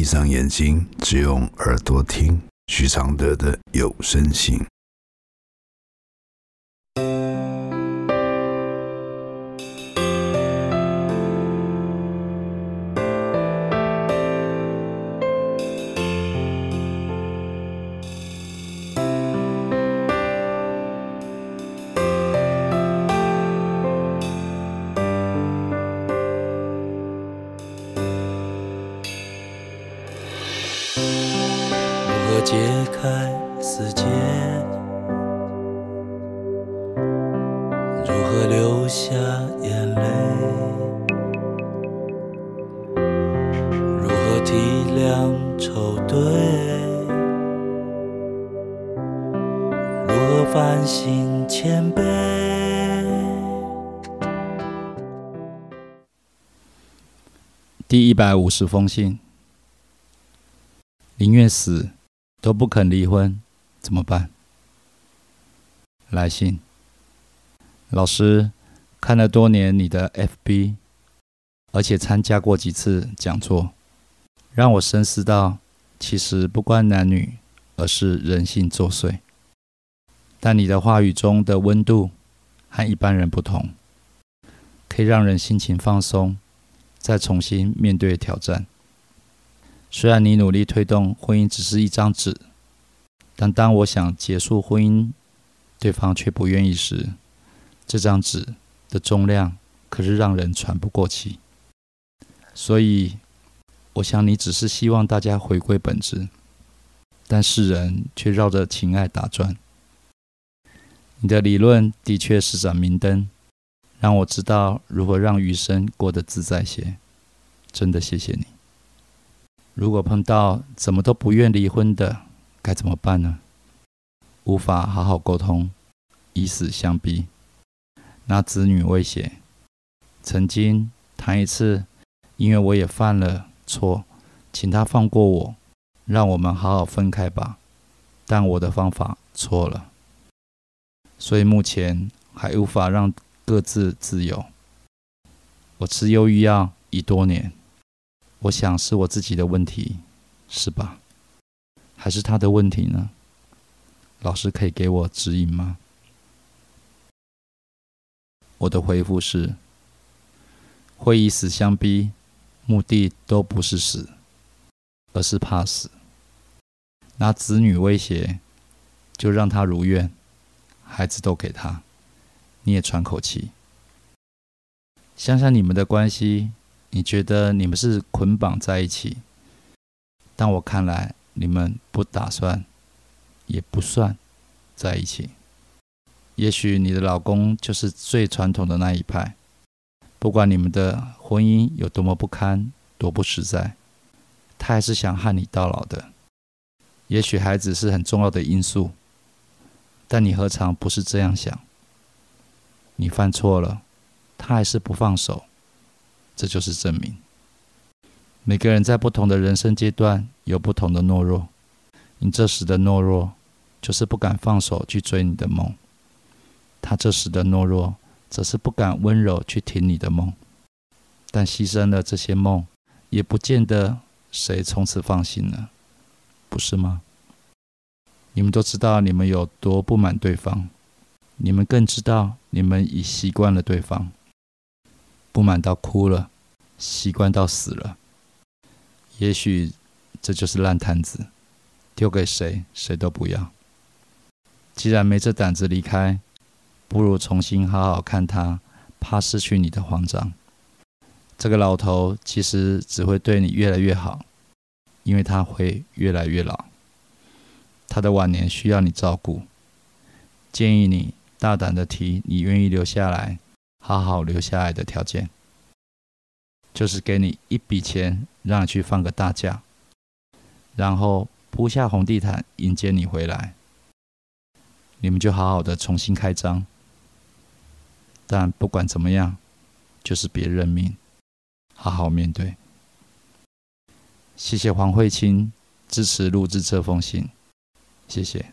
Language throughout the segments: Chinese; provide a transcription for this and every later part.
闭上眼睛，只用耳朵听徐常德的有声信。解开死结，如何流下眼泪？如何体谅愁对？如何反省谦卑？第一百五十封信，宁愿死。都不肯离婚，怎么办？来信，老师看了多年你的 FB，而且参加过几次讲座，让我深思到，其实不关男女，而是人性作祟。但你的话语中的温度和一般人不同，可以让人心情放松，再重新面对挑战。虽然你努力推动婚姻只是一张纸，但当我想结束婚姻，对方却不愿意时，这张纸的重量可是让人喘不过气。所以，我想你只是希望大家回归本质，但世人却绕着情爱打转。你的理论的确是盏明灯，让我知道如何让余生过得自在些。真的谢谢你。如果碰到怎么都不愿离婚的，该怎么办呢？无法好好沟通，以死相逼，拿子女威胁。曾经谈一次，因为我也犯了错，请他放过我，让我们好好分开吧。但我的方法错了，所以目前还无法让各自自由。我吃忧郁药已多年。我想是我自己的问题，是吧？还是他的问题呢？老师可以给我指引吗？我的回复是：会以死相逼，目的都不是死，而是怕死。拿子女威胁，就让他如愿，孩子都给他，你也喘口气。想想你们的关系。你觉得你们是捆绑在一起，但我看来你们不打算，也不算在一起。也许你的老公就是最传统的那一派，不管你们的婚姻有多么不堪、多不实在，他还是想和你到老的。也许孩子是很重要的因素，但你何尝不是这样想？你犯错了，他还是不放手。这就是证明，每个人在不同的人生阶段有不同的懦弱。你这时的懦弱，就是不敢放手去追你的梦；他这时的懦弱，则是不敢温柔去听你的梦。但牺牲了这些梦，也不见得谁从此放心了，不是吗？你们都知道你们有多不满对方，你们更知道你们已习惯了对方。不满到哭了，习惯到死了。也许这就是烂摊子，丢给谁谁都不要。既然没这胆子离开，不如重新好好看他，怕失去你的慌张。这个老头其实只会对你越来越好，因为他会越来越老。他的晚年需要你照顾。建议你大胆的提，你愿意留下来。好好留下来的条件，就是给你一笔钱，让你去放个大假，然后铺下红地毯迎接你回来。你们就好好的重新开张。但不管怎么样，就是别认命，好好面对。谢谢黄慧清支持录制这封信，谢谢。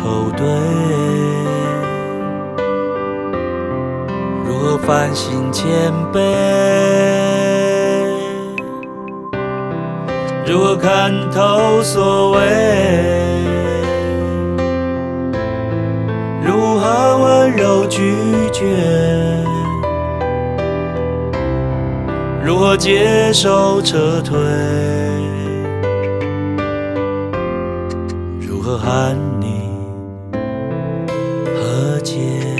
愁对？如何反省谦卑？如何看透所谓？如何温柔拒绝？如何接受撤退？如何喊你界